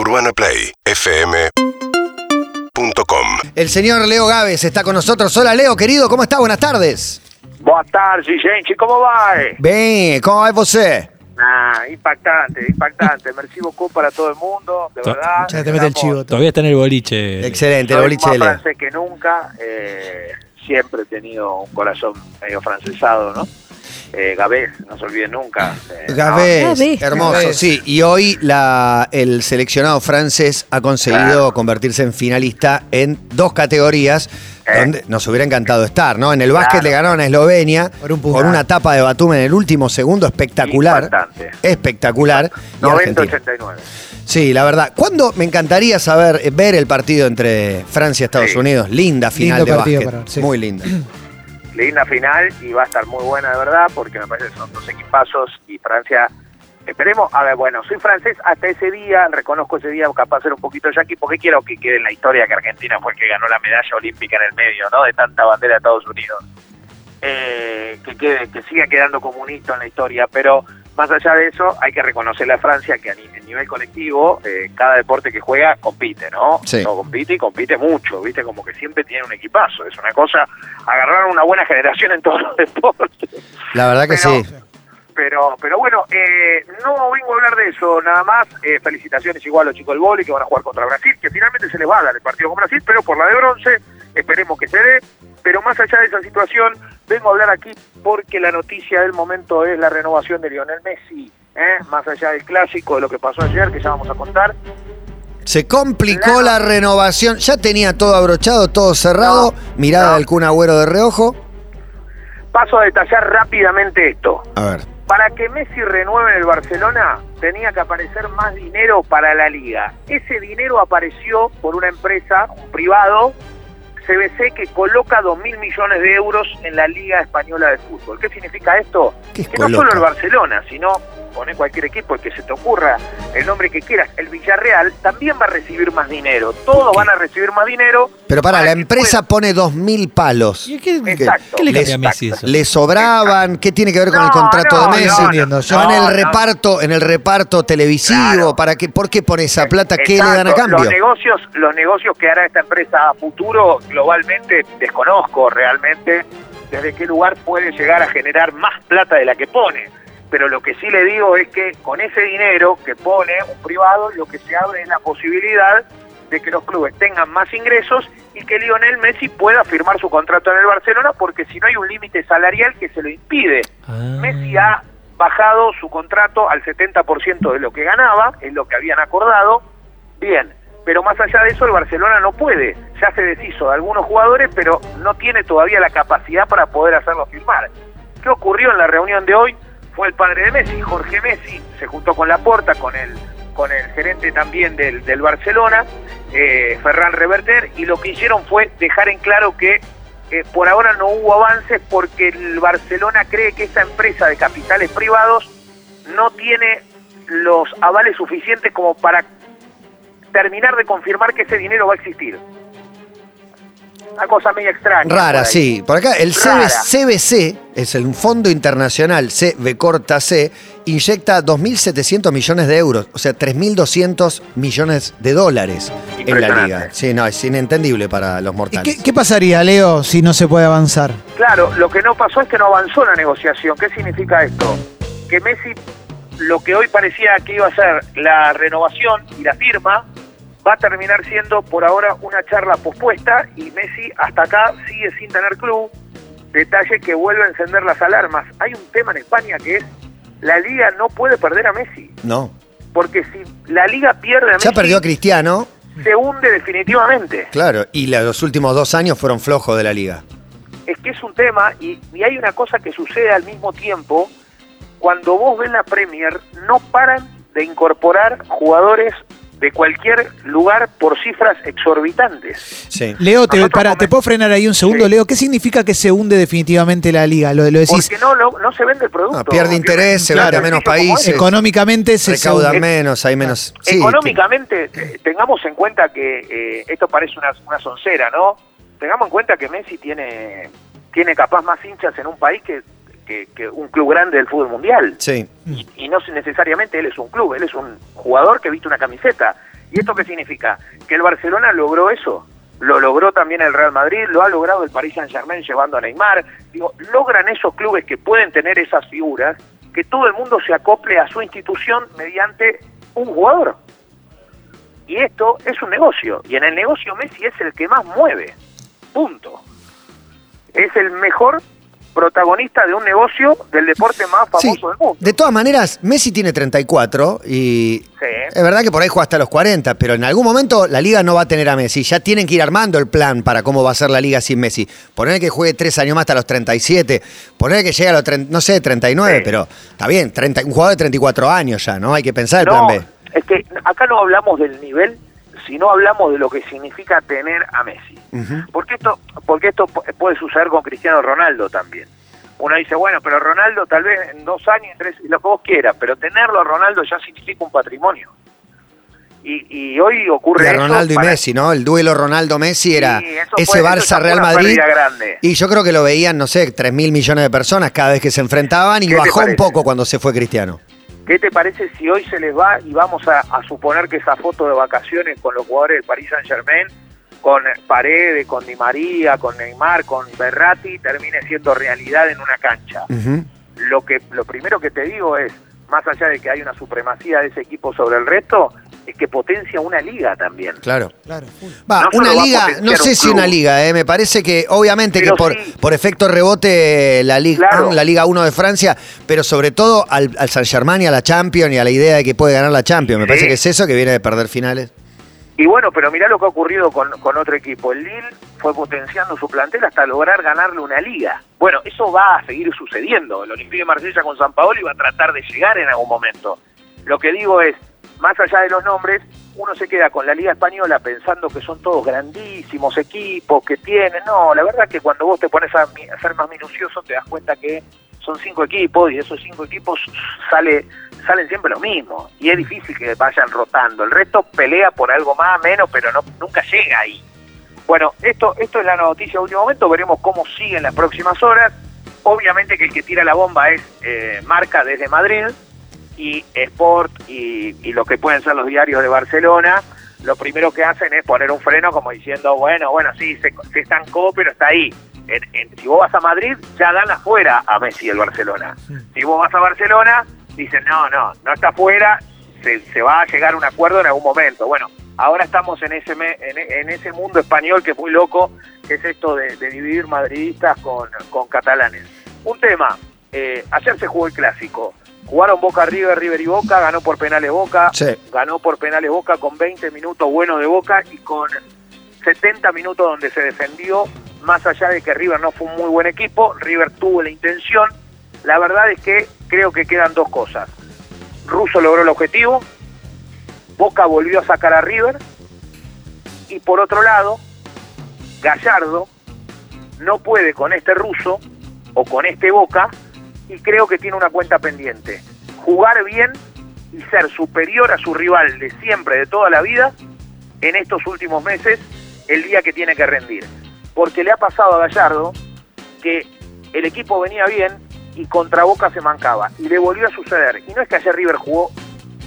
UrbanaPlayFM.com El señor Leo Gávez está con nosotros. Hola Leo, querido, ¿cómo está? Buenas tardes. Boa tarde, gente. Como vai? Bem, como vai você? Ah, impactante, impactante. Merci beaucoup para todo el mundo, de To- verdad. Ya te mete el chivo. Todavía está en el boliche. Excelente, el boliche más de Leo. francés que nunca. eh, siempre he tenido un corazón medio francesado, ¿no? Eh, Gabés, no se olviden nunca. eh, Gávez. hermoso, sí. Y hoy la, el seleccionado francés ha conseguido Claro. convertirse en finalista en dos categorías Eh. donde nos hubiera encantado estar, ¿no? En el básquet Claro. le ganaron a Eslovenia Por un punto. con una tapa de Batum en el último segundo espectacular. Impactante. Espectacular. Y Argentina. 90-89. Sí, la verdad. ¿Cuándo me encantaría saber, eh, ver el partido entre Francia y Estados Sí. Unidos? Linda final Lindo de básquet. para- sí. Muy linda. linda final y va a estar muy buena de verdad porque me parece que son dos equipazos y Francia esperemos a ver bueno soy francés hasta ese día reconozco ese día capaz de ser un poquito yaqui porque quiero que quede en la historia que Argentina fue el que ganó la medalla olímpica en el medio no de tanta bandera de Estados Unidos. Eh, que quede que siga quedando como un hito en la historia pero más allá de eso hay que reconocerle a Francia que a ni- a nivel colectivo eh, cada deporte que juega compite no Sí. no compite y compite mucho viste como que siempre tiene un equipazo. Es una cosa agarraron una buena generación en todos los deportes. La verdad que Pero- sí. pero pero bueno eh, no vengo a hablar de eso nada más. Eh, felicitaciones igual a los chicos del vóley que van a jugar contra Brasil que finalmente se les va a dar el partido con Brasil pero por la de bronce esperemos que se dé pero más allá de esa situación vengo a hablar aquí porque la noticia del momento es la renovación de Lionel Messi ¿eh? más allá del clásico de lo que pasó ayer que ya vamos a contar Se complicó la renovación. Ya tenía todo abrochado, todo cerrado. Mirada no. del Kun Agüero de reojo. paso a detallar rápidamente esto A ver. Para que Messi renueve en el Barcelona tenía que aparecer más dinero para la liga. Ese dinero apareció por una empresa, un privado, CBC, que coloca 2 mil millones de euros en la Liga Española de Fútbol. ¿Qué significa esto? ¿Qué que no solo el Barcelona, sino pone cualquier equipo, el que se te ocurra, el nombre que quieras, el Villarreal también va a recibir más dinero. Todos van a recibir más dinero. Pero para, la empresa puedan- pone dos mil palos. ¿Y qué, Exacto. qué le Les- cambia a Messi eso? ¿Le sobraban? ¿Qué tiene que ver con No, el contrato no, de Messi? no, entiendo. Yo- ¿Va en el no. reparto, en el reparto televisivo? Claro. ¿Para qué? ¿Por qué pone esa plata? ¿Qué le dan a cambio? Los negocios, los negocios que hará esta empresa a futuro globalmente desconozco realmente desde qué lugar puede llegar a generar más plata de la que pone. Pero lo que sí le digo es que con ese dinero que pone un privado, lo que se abre es la posibilidad de que los clubes tengan más ingresos y que Lionel Messi pueda firmar su contrato en el Barcelona, porque si no hay un límite salarial que se lo impide. Ah. Messi ha bajado su contrato al 70% de lo que ganaba, es lo que habían acordado. Bien, pero más allá de eso el Barcelona no puede. Ya se deshizo de algunos jugadores, pero no tiene todavía la capacidad para poder hacerlo firmar. ¿Qué ocurrió en la reunión de hoy? Fue el padre de Messi, Jorge Messi, se juntó con Laporta, con el, con el gerente también del, del Barcelona, eh, Ferran Reverter, y lo que hicieron fue dejar en claro que eh, por ahora no hubo avances porque el Barcelona cree que esta empresa de capitales privados no tiene los avales suficientes como para terminar de confirmar que ese dinero va a existir. Una cosa media extraña. Rara, sí. Por acá, el Rara. CBC, es el Fondo Internacional CB corta C, inyecta 2.700 millones de euros, o sea, 3.200 millones de dólares en la liga. Sí, no, es inentendible para los ¿Y mortales. qué, qué pasaría, Leo, si no se puede avanzar? Claro, lo que no pasó es que no avanzó la negociación. ¿Qué significa esto? Que Messi, lo que hoy parecía que iba a ser la renovación y la firma, va a terminar siendo por ahora una charla pospuesta y Messi hasta acá sigue sin tener club. Detalle que vuelve a encender las alarmas. Hay un tema en España que es la liga no puede perder a Messi. No. Porque si la liga pierde a Messi, Ya perdió a Cristiano, se hunde definitivamente. claro, y los últimos dos años fueron flojos de la liga. es que es un tema y, y hay una cosa que sucede al mismo tiempo. Cuando vos ves la Premier, no paran de incorporar jugadores de cualquier lugar por cifras exorbitantes. Sí. Leo, te, para, ¿te puedo frenar ahí un segundo, Sí. Leo? ¿Qué significa que se hunde definitivamente la liga? Lo, lo decís, Porque no, no, no se vende el producto. No, pierde interés, se vende a menos países. es. económicamente se Recaudan se- menos, hay menos. sí, Económicamente, eh, tengamos en cuenta que eh, esto parece una, una soncera, ¿no? Tengamos en cuenta que Messi tiene, tiene capaz más hinchas en un país que, que- que un club grande del fútbol mundial. Sí. y no necesariamente él es un club, él es un jugador que viste una camiseta. ¿Y esto qué significa? Que el Barcelona logró eso. Lo logró también el Real Madrid, lo ha logrado el Paris Saint Germain llevando a Neymar. Digo, logran esos clubes que pueden tener esas figuras, que todo el mundo se acople a su institución mediante un jugador. Y esto es un negocio. Y en el negocio Messi es el que más mueve. Punto. Es el mejor protagonista de un negocio del deporte más famoso Sí, del mundo. de todas maneras, Messi tiene 34 y Sí. es verdad que por ahí juega hasta los 40, pero en algún momento la liga no va a tener a Messi. Ya tienen que ir armando el plan para cómo va a ser la liga sin Messi. Poner que juegue tres años más hasta los 37, poner que llegue a los, no sé, 39, Sí. pero está bien, 30 un jugador de 34 años ya, ¿no? Hay que pensar el No, plan B. es que acá no hablamos del nivel, sino hablamos de lo que significa tener a Messi. Porque esto, porque esto pu- puede suceder con Cristiano Ronaldo también. Uno dice, bueno, pero Ronaldo tal vez en dos años, tres, lo que vos quieras, pero tenerlo a Ronaldo ya significa un patrimonio. Y, y hoy ocurre eso Ronaldo y Messi, ¿no? El duelo Ronaldo-Messi era ese fue- eso ya Barça fue Real una Madrid. Y yo creo que lo veían, no sé, 3 mil millones de personas cada vez que se enfrentaban y ¿Qué te bajó un poco cuando se fue Cristiano. ¿Qué te parece si hoy se les va y vamos a, a suponer que esa foto de vacaciones con los jugadores del Paris Saint Germain, con Paredes, con Di María, con Neymar, con Berratti, termine siendo realidad en una cancha? Lo que lo primero que te digo es, más allá de que hay una supremacía de ese equipo sobre el resto, es que potencia una liga también. Claro. Claro. Va, No una liga, no sé un si una liga, eh, me parece que obviamente Pero que por, sí. por efecto rebote la Liga Claro. la Liga 1 de Francia, pero sobre todo al, al San Germain y a la Champions y a la idea de que puede ganar la Champions. Me Sí. parece que es eso que viene de perder finales. Y bueno, pero mirá lo que ha ocurrido con, con otro equipo. El Lille fue potenciando su plantel hasta lograr ganarle una liga. Bueno, eso va a seguir sucediendo. El Olympique de Marsella con San Paolo va a tratar de llegar en algún momento. Lo que digo es, más allá de los nombres, uno se queda con la Liga Española pensando que son todos grandísimos equipos que tienen. No, la verdad que cuando vos te pones a, a ser más minucioso te das cuenta que son cinco equipos y esos cinco equipos sale salen siempre los mismos y es difícil que vayan rotando. El resto pelea por algo más, menos, pero no nunca llega ahí. Bueno, esto esto es la noticia de último momento, veremos cómo sigue en las próximas horas. Obviamente que el que tira la bomba es eh, Marca desde Madrid y Sport y, y lo que pueden ser los diarios de Barcelona. Lo primero que hacen es poner un freno como diciendo, bueno, bueno, sí, se, se estancó, pero está ahí. En- en- si vos vas a Madrid, ya dan afuera a Messi el Barcelona. Si vos vas a Barcelona, dicen, no, no, no está afuera, se, se va a llegar a un acuerdo en algún momento. Bueno, ahora estamos en ese, me- en, en ese mundo español que es muy loco, que es esto de, de dividir madridistas con, con catalanes. Un tema, eh, ayer se jugó el clásico. Jugaron Boca River, River y Boca, ganó por penales Boca, Sí. ganó por penales Boca con 20 minutos buenos de Boca y con 70 minutos donde se defendió, más allá de que River no fue un muy buen equipo, River tuvo la intención, la verdad es que creo que quedan dos cosas. Russo logró el objetivo, Boca volvió a sacar a River y por otro lado, Gallardo no puede con este ruso o con este Boca y creo que tiene una cuenta pendiente. Jugar bien y ser superior a su rival de siempre, de toda la vida, en estos últimos meses, el día que tiene que rendir. Porque le ha pasado a Gallardo que el equipo venía bien y contra Boca se mancaba. Y le volvió a suceder. Y no es que ayer River jugó,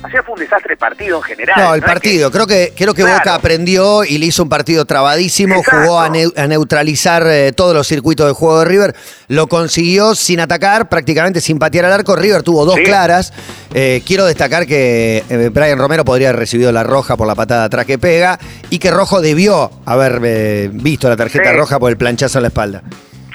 ayer fue un desastre partido en general. No, el que- partido. Creo que, creo que Claro. Boca aprendió y le hizo un partido trabadísimo. Exacto. Jugó a, neu- a neutralizar eh, todos los circuitos de juego de River. Lo consiguió sin atacar, prácticamente sin patear al arco. River tuvo dos Sí. claras. Eh, quiero destacar que eh, Brian Romero podría haber recibido la roja por la patada atrás que pega y que Rojo debió haber eh, visto la tarjeta Sí. roja por el planchazo en la espalda.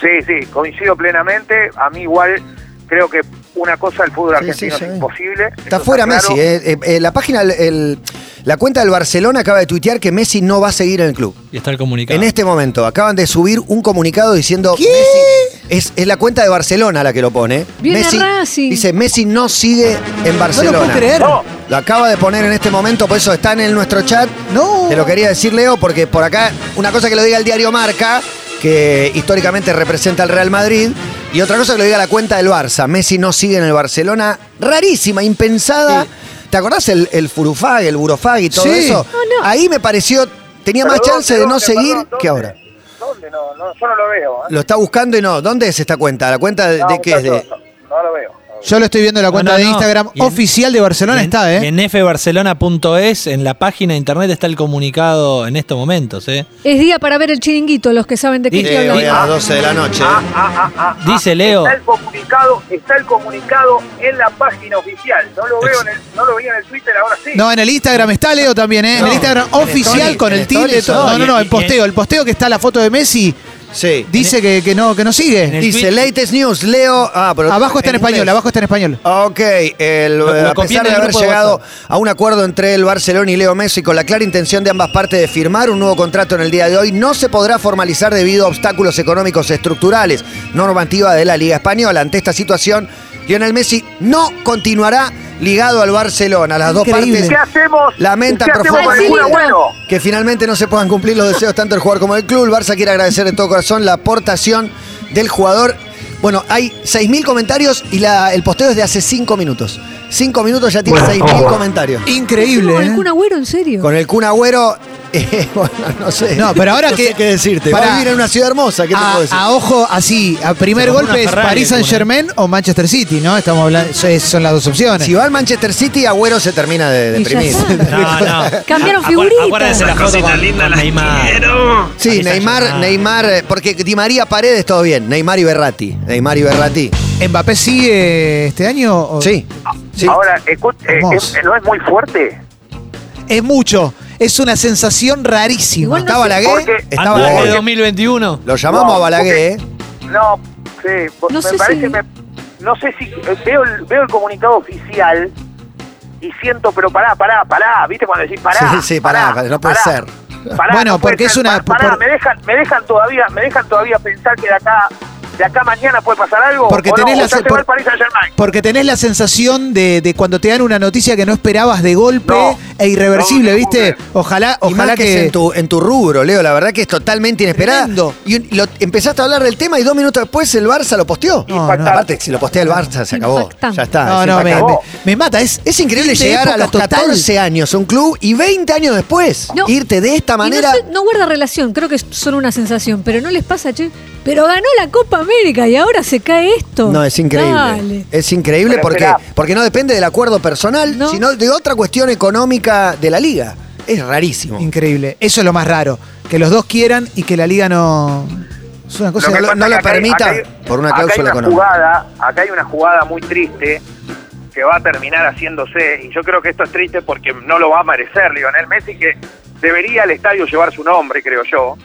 Sí, sí, coincido plenamente. A mí igual creo que una cosa del fútbol Sí, sí, argentino sí. es imposible. Está fuera claro. Messi. eh. Eh, eh, la página, el- el- la cuenta del Barcelona acaba de tuitear que Messi no va a seguir en el club. Y estar comunicado. En este momento acaban de subir un comunicado diciendo ¿Qué? Messi es, es la cuenta de Barcelona la que lo pone. Viene Messi Racing. dice Messi no sigue en No Barcelona. lo puedo creer. No, Lo acaba de poner en este momento, por eso está en nuestro chat. No. Te lo quería decir, Leo, porque por acá, una cosa que lo diga el diario Marca, que históricamente representa al Real Madrid, y otra cosa que lo diga la cuenta del Barça. Messi no sigue en el Barcelona. Rarísima, impensada. ¿Te acordás el, el Furufag, el Burofag y todo Sí. eso? No, no. Ahí me pareció, tenía pero más chance ¿dónde, de no dónde, seguir perdón, que ahora. ¿Dónde? No, no, yo no lo veo. ¿eh? Lo está buscando y no. ¿Dónde es esta cuenta? ¿La cuenta de, No, de qué es? De, no lo veo. Yo lo estoy viendo en la cuenta no, de no. Instagram en- oficial de Barcelona, en- está, ¿eh? En fbarcelona.es, en la página de internet está el comunicado en estos momentos, ¿eh? Es día para ver el chiringuito, los que saben de qué Sí, estoy hablando. a las 12 de la noche. Ah, ah, ah, ah, ah. Dice Leo. Está el comunicado, está el comunicado en la página oficial. No lo veo en el, no lo veía en el Twitter, ahora sí. No, en el Instagram está Leo también, ¿eh? en el Instagram en oficial con el tilde. stories, todo. No, no, no, el posteo. El posteo que está la foto de Messi Sí. dice que, que no, que no sigue. Dice tweet- latest news, Leo. Ah, pero Abajo está en español, inglés. abajo está en español. Ok, el, Lo- lo a copié pesar en de el haber grupo de llegado a un acuerdo entre el Barcelona y Leo Messi con la clara intención de ambas partes de firmar un nuevo contrato en el día de hoy, no se podrá formalizar debido a obstáculos económicos estructurales, normativa de la Liga Española. Ante esta situación, Lionel Messi no continuará ligado al Barcelona. Las Increíble. dos ¿Qué partes hacemos? lamentan ¿Qué hacemos con el profundamente que finalmente no se puedan cumplir los deseos tanto del jugador como del club. El Barça quiere agradecer de todo corazón la aportación del jugador. Bueno, hay 6.000 comentarios y la- el posteo es de hace 5 minutos. 5 minutos ya tiene 6.000 comentarios. Increíble. ¿Con el ¿eh? Kun Agüero, en serio? Con el Kun Agüero, eh, bueno, no sé. No, pero ahora No que- sé qué decirte. Va Pará. a vivir en una ciudad hermosa, ¿qué te puedo A, decir? a ojo, así, a primer golpe es Ferrari, Paris Saint Germain o Manchester City, ¿no? Estamos hablando, son las dos opciones. Si va al Manchester City, Agüero se termina de Y ya deprimir. está. No, no. Cambiaron Acu- figuritas. Acuérdense la foto con, con Neymar. Sí, Ahí está Neymar, Neymar. Neymar, eh, porque Di María Paredes todo bien. Neymar y Berratti. Neymar y Berratti. ¿Mbappé sigue este año? o- Sí. sí. Ahora, escu- eh, Hermoso. eh, ¿no es muy fuerte? Es mucho. Es una sensación rarísima. Igual no ¿Está sé- Balaguer? Porque- Está Antes de Balaguer. 2021. Lo llamamos No, a Balaguer, ¿eh? No, sí, No me sé parece, si- me- no sé si eh, veo el, veo el comunicado oficial y siento, pero pará, pará, pará, ¿viste cuando decís pará? Sí, sí, pará, pará, no puede ser. Pará, Bueno, no puede porque es ser, una- pa- Pará, por- me dejan, me dejan todavía, me dejan todavía pensar que de acá, de acá mañana puede pasar algo. Porque o tenés no, la o ya se- se va por- el Paris Saint Germain. Porque tenés la sensación de, de cuando te dan una noticia que no esperabas de golpe No. E irreversible, ¿viste? no. Ojalá, Y más ojalá que, es en tu, en tu rubro, Leo, la verdad que es totalmente inesperada. Tremendo. Y un- lo, empezaste a hablar del tema y dos minutos después el Barça lo posteó. No, no. Aparte, si lo postea el Barça, se acabó. Impactante. Ya está. No, es no, me, impactante. me- me mata. Es, Es increíble llegar a los total. 14 años a un club y 20 años después No. irte de esta no manera. sé- No, guarda relación, creo que es solo una sensación, pero no les pasa, che. Pero ganó la Copa América y ahora se cae esto. No, es increíble. Dale. Es increíble Pero porque, porque no depende del acuerdo personal, No. sino de otra cuestión económica de la liga. Es rarísimo. Increíble. Eso es lo más raro. Que los dos quieran y que la liga no. Es una cosa. Lo que- no acá hay- permita acá hay- por una acá hay cláusula una económica. Jugada, acá hay una jugada muy triste que va a terminar haciéndose, y yo creo que esto es triste porque no lo va a merecer Lionel Messi, que debería el estadio llevar su nombre, creo yo.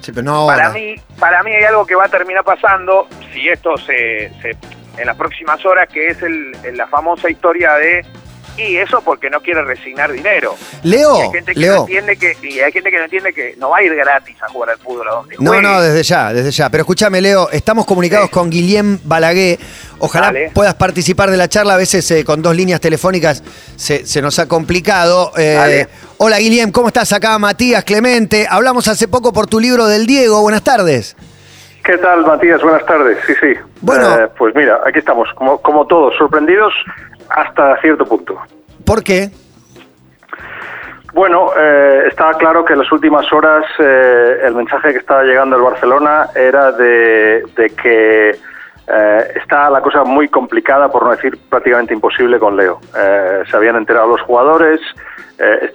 Sí, pero no Para ahora. mí, para mí hay algo que va a terminar pasando, si esto se, se- en las próximas horas, que es el, la famosa historia de y eso porque no quiere resignar dinero. Y Leo, hay gente que no entiende que y hay gente que no entiende que no va a ir gratis a jugar al fútbol a donde No, juegue. no, desde ya, desde ya. Pero escúchame, Leo, estamos comunicados Sí. con Guillem Balaguer. Ojalá Dale. puedas participar de la charla. A veces eh, con dos líneas telefónicas se, se nos ha complicado. Eh, hola, Guillem, ¿cómo estás? Acá Matías Clemente. Hablamos hace poco por tu libro del Diego. Buenas tardes. ¿Qué tal, Matías? Buenas tardes. Sí, sí. Bueno. Eh, pues mira, aquí estamos, como, como todos, sorprendidos hasta cierto punto. ¿Por qué? Bueno, eh, estaba claro que en las últimas horas eh, el mensaje que estaba llegando al Barcelona era de, de que eh, está la cosa muy complicada, por no decir prácticamente imposible con Leo. Eh, se habían enterado los jugadores, eh,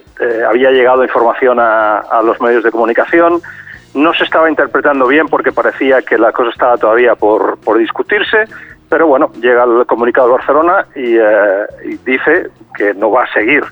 había llegado información a, a los medios de comunicación, no se estaba interpretando bien porque parecía que la cosa estaba todavía por, por discutirse, pero bueno, llega el comunicado de Barcelona y, eh, y dice que no va a seguir.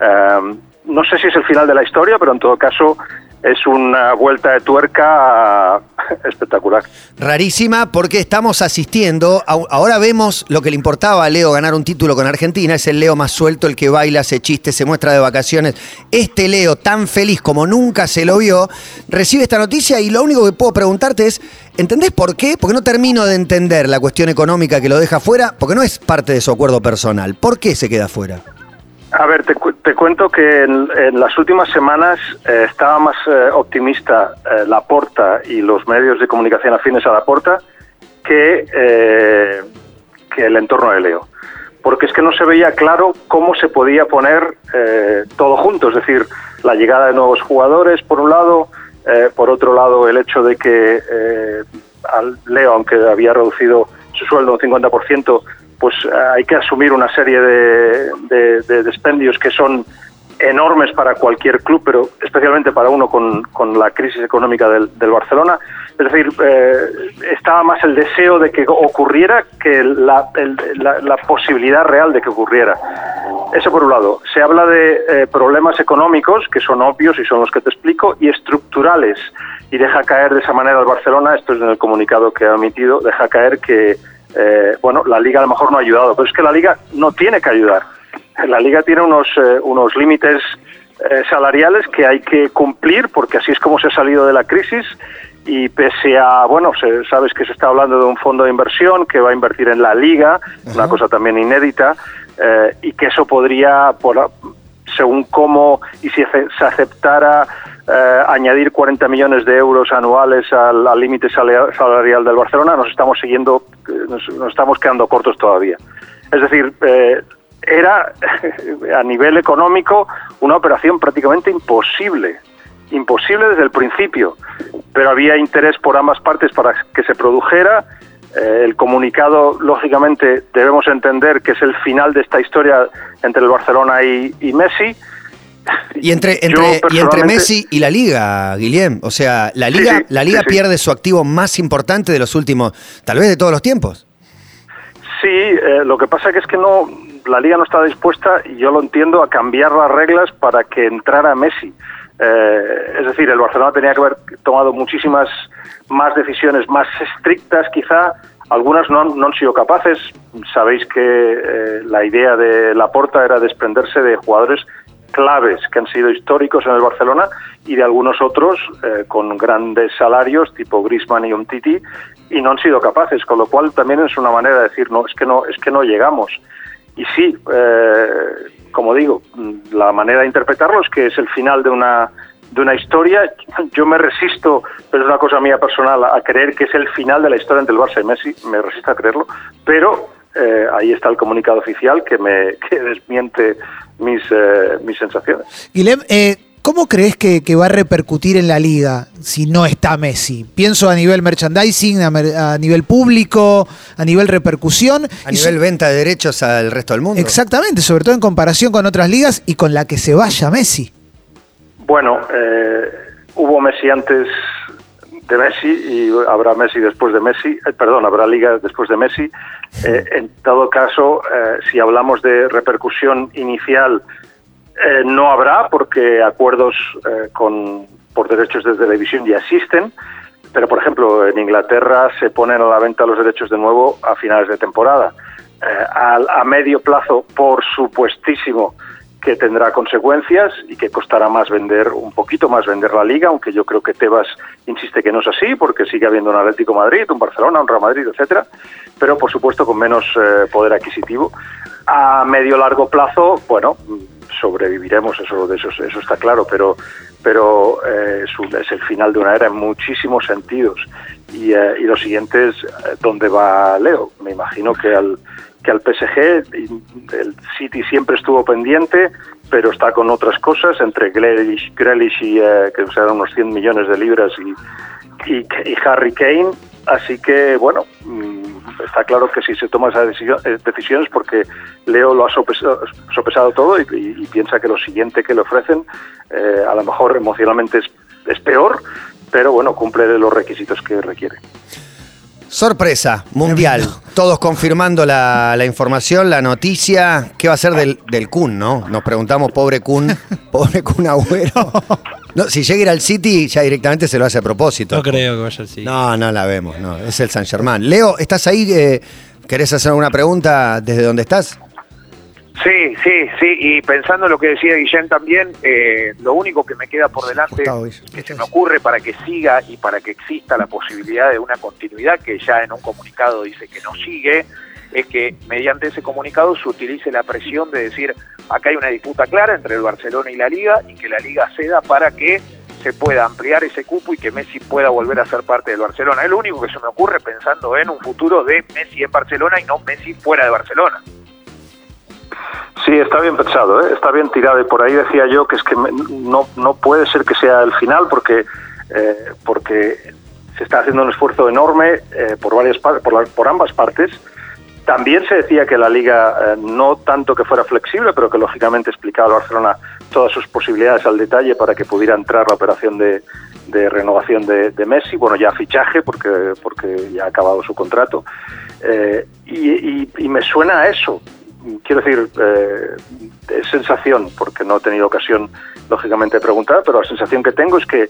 Eh, no sé si es el final de la historia, pero en todo caso es una vuelta de tuerca espectacular. Rarísima porque estamos asistiendo, ahora vemos lo que le importaba a Leo ganar un título con Argentina, es el Leo más suelto, el que baila, hace chistes, se muestra de vacaciones. Este Leo tan feliz como nunca se lo vio, recibe esta noticia y lo único que puedo preguntarte es, ¿entendés por qué? Porque no termino de entender la cuestión económica que lo deja fuera, porque no es parte de su acuerdo personal. ¿Por qué se queda fuera? A ver, te, cu- te cuento que en, las últimas semanas eh, estaba más eh, optimista eh, la Porta y los medios de comunicación afines a la Porta que, que el entorno de Leo. Porque es que no se veía claro cómo se podía poner todo junto, es decir, la llegada de nuevos jugadores, por un lado, por otro lado, el hecho de que al Leo, aunque había reducido su sueldo un 50%, pues eh, hay que asumir una serie de, de- de dispendios que son enormes para cualquier club, pero especialmente para uno con, la crisis económica del, Barcelona. Es decir, eh, estaba más el deseo de que ocurriera que la, el- posibilidad real de que ocurriera. Eso por un lado. Se habla de eh, problemas económicos, que son obvios y son los que te explico, y estructurales. Y deja caer de esa manera el Barcelona, esto es en el comunicado que ha emitido, deja caer que, eh, bueno, la Liga a lo mejor no ha ayudado, pero es que la Liga no tiene que ayudar. La Liga tiene unos, eh, unos límites eh, salariales que hay que cumplir porque así es como se ha salido de la crisis y pese a, bueno, se- sabes que se está hablando de un fondo de inversión que va a invertir en la Liga, una cosa también inédita, eh, y que eso podría, por, según cómo y si se aceptara eh, añadir 40 millones de euros anuales al límite salarial del Barcelona, nos estamos siguiendo, nos, estamos quedando cortos todavía. Es decir, eh, era a nivel económico una operación prácticamente imposible, imposible desde el principio, pero había interés por ambas partes para que se produjera. Eh, el comunicado, lógicamente, debemos entender que es el final de esta historia entre el Barcelona y Messi. Y entre, entre, y entre Messi y la Liga, Guillem. O sea, la Liga, sí, la Liga sí. pierde su activo más importante de los últimos, tal vez de todos los tiempos. Sí, eh, lo que pasa que es que no, la liga no está dispuesta, y yo lo entiendo, a cambiar las reglas para que entrara Messi. Eh, es decir, el Barcelona tenía que haber tomado muchísimas más decisiones más estrictas, quizá. Algunas no han, no han sido capaces. Sabéis que eh, la idea de Laporta era desprenderse de jugadores claves que han sido históricos en el Barcelona y de algunos otros eh, con grandes salarios tipo Griezmann y Umtiti y no han sido capaces, con lo cual también es una manera de decir no es que no es que no llegamos y sí, eh, como digo, la manera de interpretarlo es que es el final de una de una historia. Yo me resisto, pero es una cosa mía personal, a creer que es el final de la historia entre el Barça y Messi. Me resisto a creerlo, pero eh, ahí está el comunicado oficial que me que desmiente mis eh, mis sensaciones. Guilhem, eh, ¿cómo crees que, que va a repercutir en la liga si no está Messi? Pienso a nivel merchandising, a, mer- a nivel público, a nivel repercusión. A y nivel venta de derechos al resto del mundo. Exactamente, sobre todo en comparación con otras ligas y con la que se vaya Messi. Bueno, eh, hubo Messi antes de Messi y habrá Messi después de Messi, eh, perdón, habrá Liga después de Messi. Eh, en todo caso, eh, si hablamos de repercusión inicial, eh, no habrá porque acuerdos eh, con, por derechos de televisión ya existen. Pero, por ejemplo, en Inglaterra se ponen a la venta los derechos de nuevo a finales de temporada. A, a medio plazo, por supuestísimo, que tendrá consecuencias y que costará más vender, un poquito más vender la liga, aunque yo creo que Tebas insiste que no es así, porque sigue habiendo un Atlético Madrid, un Barcelona, un Real Madrid, etcétera, pero por supuesto con menos eh, poder adquisitivo. A medio largo plazo, bueno, sobreviviremos, eso, eso, eso está claro, pero, pero eh, es, es el final de una era en muchísimos sentidos. Y, eh, y lo siguiente es eh, dónde va Leo. Me imagino que al, que al PSG el City siempre estuvo pendiente, pero está con otras cosas, entre Grealish, Grealish y eh, que serán unos 100 millones de libras y, y, Harry Kane. Así que, bueno, mm, está claro que si se toma esas decisión- eh, decisiones porque Leo lo ha sopesado, sopesado todo y piensa que lo siguiente que le ofrecen eh, a lo mejor emocionalmente es, es peor, pero bueno, cumple los requisitos que requiere. Sorpresa, mundial. Todos confirmando la, la información, la noticia. ¿Qué va a ser del, del Kun, no? Nos preguntamos, pobre Kun, pobre Kun Agüero. No, si llega a ir al City, ya directamente se lo hace a propósito. No creo que vaya así. No, no la vemos, no. Es el San Germán. Leo, ¿estás ahí? Eh, ¿Querés hacer alguna pregunta desde donde estás? Sí, sí, sí, y pensando en lo que decía Guillén también, eh, lo único que me queda por delante, que se me ocurre para que siga y para que exista la posibilidad de una continuidad, que ya en un comunicado dice que no sigue, es que mediante ese comunicado se utilice la presión de decir, acá hay una disputa clara entre el Barcelona y la Liga, y que la Liga ceda para que se pueda ampliar ese cupo y que Messi pueda volver a ser parte del Barcelona. Es lo único que se me ocurre pensando en un futuro de Messi en Barcelona y no Messi fuera de Barcelona. Sí, está bien pensado, ¿eh? está bien tirado. Y por ahí decía yo que es que no, no puede ser que sea el final porque, eh, porque se está haciendo un esfuerzo enorme eh, por, varias por, la- por ambas partes También se decía que la liga eh, no tanto que fuera flexible, pero que lógicamente explicaba al Barcelona todas sus posibilidades al detalle para que pudiera entrar la operación de, de renovación de, de Messi. Bueno, ya fichaje porque, porque ya ha acabado su contrato. Eh, y, y- y me suena a eso. Quiero decir, eh, sensación, porque no he tenido ocasión, lógicamente, de preguntar, pero la sensación que tengo es que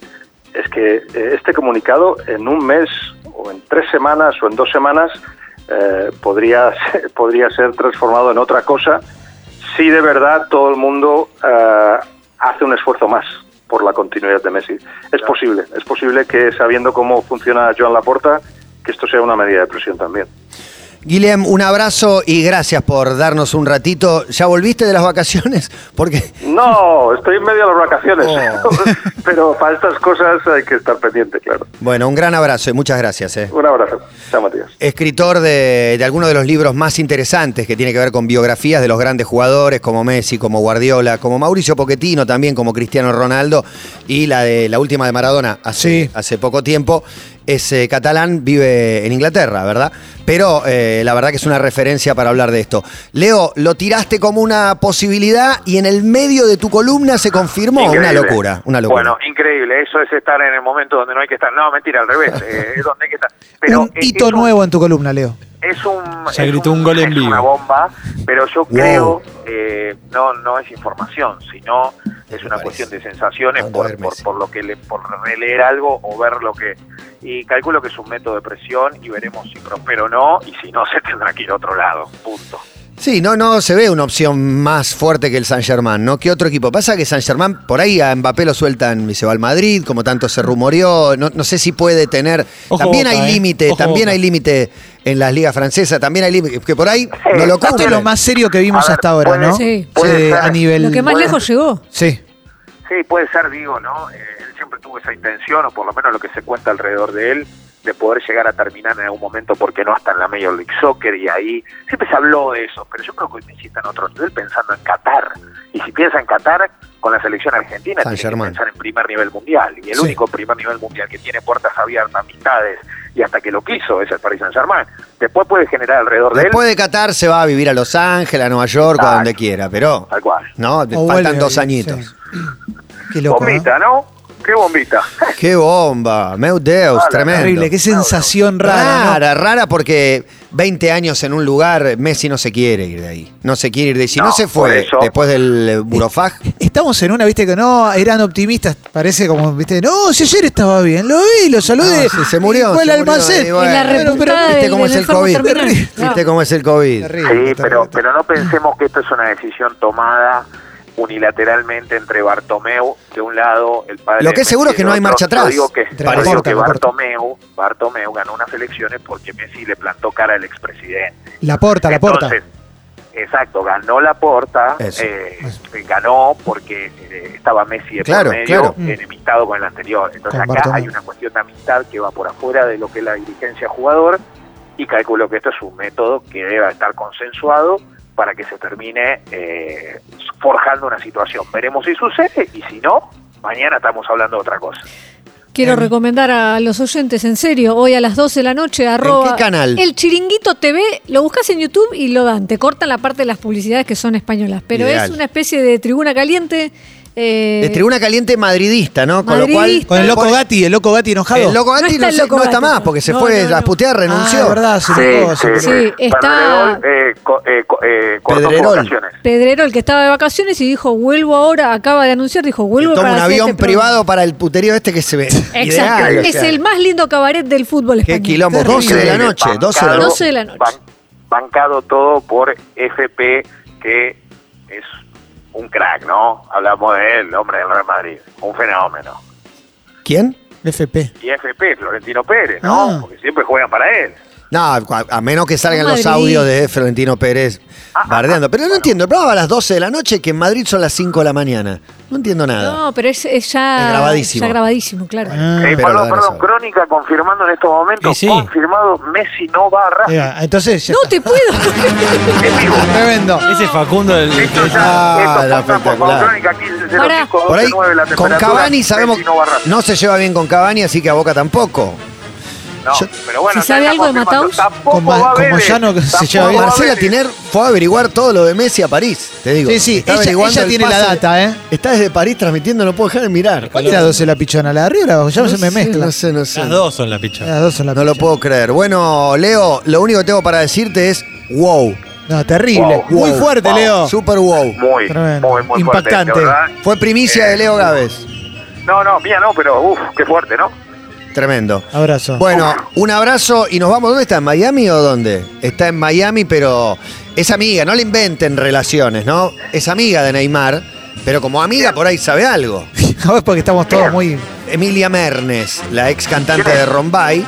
es que eh, este comunicado en un mes o en tres semanas o en dos semanas eh, podría, ser- podría ser transformado en otra cosa si de verdad todo el mundo eh, hace un esfuerzo más por la continuidad de Messi. Es posible, es posible que sabiendo cómo funciona Joan Laporta, que esto sea una medida de presión también. Guillem, un abrazo y gracias por darnos un ratito. ¿Ya volviste de las vacaciones? Porque No, estoy en medio de las vacaciones, Oh. pero para estas cosas hay que estar pendiente, claro. Bueno, un gran abrazo y muchas gracias. eh. Un abrazo. Chao, Matías. Escritor de, de algunos de los libros más interesantes que tiene que ver con biografías de los grandes jugadores como Messi, como Guardiola, como Mauricio Pochettino, también como Cristiano Ronaldo y la de la última de Maradona hace, Sí. hace poco tiempo. Es eh, catalán, vive en Inglaterra, ¿verdad? Pero eh, la verdad que es una referencia para hablar de esto. Leo, lo tiraste como una posibilidad y en el medio de tu columna se confirmó una locura, una locura. Bueno, increíble. Eso es estar en el momento donde no hay que estar. No, mentira, al revés. eh, es donde hay que estar. Pero un hito es un- nuevo en tu columna, Leo. Es un es gritó un gol en es vivo. una bomba pero yo Wow. creo eh, no no es información sino es una parece. cuestión de sensaciones por, por, por lo que le, por releer algo o ver lo que y calculo que es un método de presión y veremos si prospera o no y si no se tendrá que ir a otro lado punto Sí, no, no se ve una opción más fuerte que el San Germán, ¿no? ¿Qué otro equipo? Pasa que San Germán, por ahí a Mbappé lo sueltan y se va al Madrid, como tanto se rumoreó. No, no sé si puede tener. Ojo también Boca, hay ¿eh? límite, también Boca. hay límite en las ligas francesas, también hay. Que por ahí no lo Esto es lo más serio que vimos ver, hasta ahora, puede- ¿no? Sí. puede Sí, ser. a nivel. Lo que más lejos llegó. Sí. Sí, puede ser, digo, ¿no? Eh, él siempre tuvo esa intención, o por lo menos lo que se cuenta alrededor de él, de poder llegar a terminar en algún momento, porque no hasta en la Major League Soccer, y ahí siempre se habló de eso, pero yo creo que hoy Messi está en otro nivel pensando en Qatar. Y si piensa en Qatar, con la selección argentina, San tiene que pensar en primer nivel mundial. Y el Sí. único primer nivel mundial que tiene puertas abiertas, amistades, y hasta que lo quiso, es el Paris Saint Germain. Después puede generar alrededor de él, Después de Qatar se va a vivir a Los Ángeles, a Nueva York, a donde quiera, pero. tal cual. No, O faltan vuelve dos ahí, añitos. sí. Qué loco. bombita, ¿no? ¿Qué bombita? Qué bomba, meu Deus, tremendo. Terrible, qué sensación rara. ¿no? Rara, rara porque 20 años en un lugar, Messi no se quiere ir de ahí. No se quiere ir de ahí. Si no, No, se fue después del eh, Burofag, Estamos en una, viste, que no, eran optimistas, parece como, viste, no, si ayer estaba bien, lo vi, lo saludé. No, se murió, y Fue murió, almacén. y bueno. Pero- repuntada ¿Viste cómo es el COVID? ¿Viste cómo es el COVID? Sí, pero, pero no pensemos que esto es una decisión tomada unilateralmente entre Bartomeu, de un lado, el padre Lo que es seguro es que no hay marcha Yo atrás. digo que, yo digo que. Bartomeu, Bartomeu ganó unas elecciones porque Messi le plantó cara al expresidente. La porta, la porta. Exacto, ganó la porta, Eso. eh, ganó porque eh, estaba Messi de Claro, por medio, claro. enemistado con el anterior. Entonces Con acá Bartomeu. hay una cuestión de amistad que va por afuera de lo que es la dirigencia jugador y calculo que esto es un método que debe estar consensuado para que se termine eh, forjando una situación. Veremos si sucede y si no, mañana estamos hablando de otra cosa. Quiero recomendar a los oyentes, en serio, hoy a las 12 de la noche, arroba qué canal? El Chiringuito TV, lo buscas en YouTube y lo dan. Te cortan la parte de las publicidades que son españolas, pero Ideal. es una especie de tribuna caliente. Eh, De tribuna caliente madridista, ¿no? Con lo cual. Con el loco Gatti, el loco Gatti enojado. El loco No Gatti está no, el sé- Loco no está Gatti, más porque se no, fue no, a putear, renunció. Ah, verdad, se Sí, enojó. está- Pedrerol, eh, co- eh, eh, Pedrerol. vacaciones. Pedrero, el que estaba de vacaciones y dijo, vuelvo ahora, acaba de anunciar, dijo, vuelvo Toma para un avión este programa". privado para el puterío este que se ve. Exacto, Ideal, o es sea. el más lindo cabaret del fútbol Qué español. quilombo. Terrible. 12 de la noche. 12 de la noche. 12 de la noche. ban- bancado todo por FP, que es un crack, ¿no? Hablamos de él, hombre del Real Madrid, un fenómeno. ¿Quién? FP. Y FP, Florentino Pérez, ¿no? Ah. Porque siempre juegan para él. No, a, a menos que salgan los audios de Florentino Pérez bardeando. Pero no entiendo, el programa a las 12 de la noche que en Madrid son las 5 de la mañana. No entiendo nada. No, pero es, es ya, Es grabadísimo. ya grabadísimo, claro. Ah, Eh, pero perdón, perdón, eso. Crónica confirmando en estos momentos, sí. confirmado, Messi no va a Racing. Entonces ya No te puedo. En vivo. Tremendo. Ese Facundo del Esto ya, Ah, esto por favor, espectacular. Crónica 15 Pará. Por ahí, 09, la con Cavani sabemos no no se lleva bien con Cavani, así que a Boca tampoco. No, Yo- pero bueno, Si sabe algo de. Mataus. Va Vélez. Moyano que se lleva bien. Marcela. Tiner fue a averiguar todo lo de Messi a París, te digo. Sí, sí, Está ella- averiguando ella el tiene la data, ¿eh? Está desde París transmitiendo, no puedo dejar de mirar. ¿Cuál era 12 la pichona? ¿La de arriba o la de abajo? Ya no se me sé, mezcla. No sé, no sé. Las dos son la picha. Las dos son la No lo pichona. puedo creer. Bueno, Leo, lo único que tengo para decirte es wow. No, terrible. Wow, Muy wow, fuerte, wow. Leo. Super wow. Muy, Tremendo. muy, muy Impactante. fuerte. Fue primicia de Leo Gávez. No, no, mía no, pero uff, qué fuerte, ¿no? Tremendo. Abrazo. Bueno, un abrazo y nos vamos. ¿Dónde está? ¿En Miami o dónde? Está en Miami, pero es amiga, no le inventen relaciones, ¿no? Es amiga de Neymar, pero como amiga por ahí sabe algo. No es porque estamos todos muy. Emilia Mernes, la ex cantante de Rombay,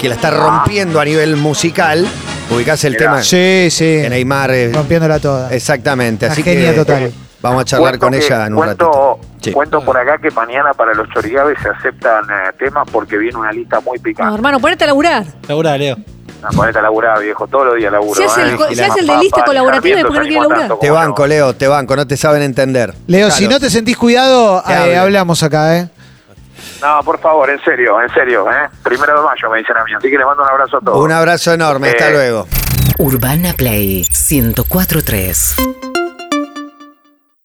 que la está rompiendo a nivel musical. Ubicás el tema Sí, sí. de Neymar. eh, Rompiéndola toda. exactamente. Una Así genia que total. vamos a charlar Cuento con que- ella en un cuento, ratito. Sí. Cuento por acá que mañana para los chorigaves se aceptan eh, temas porque viene una lista muy No, picante. hermano, ponete a laburar. Segura, Leo. No, ponete a laburar, viejo, todos los días laburo. Se hace el ¿eh? se hace el de lista colaborativa y después no quiere laburar. Te banco. Leo, te banco, no te saben entender. Leo, Claro. si no te sentís cuidado, eh, hablamos acá, ¿eh? No, por favor, en serio, en serio, ¿eh? Primero de mayo me dicen a mí, así que les mando un abrazo a todos. Un abrazo enorme, hasta luego. Urbana Play 1043.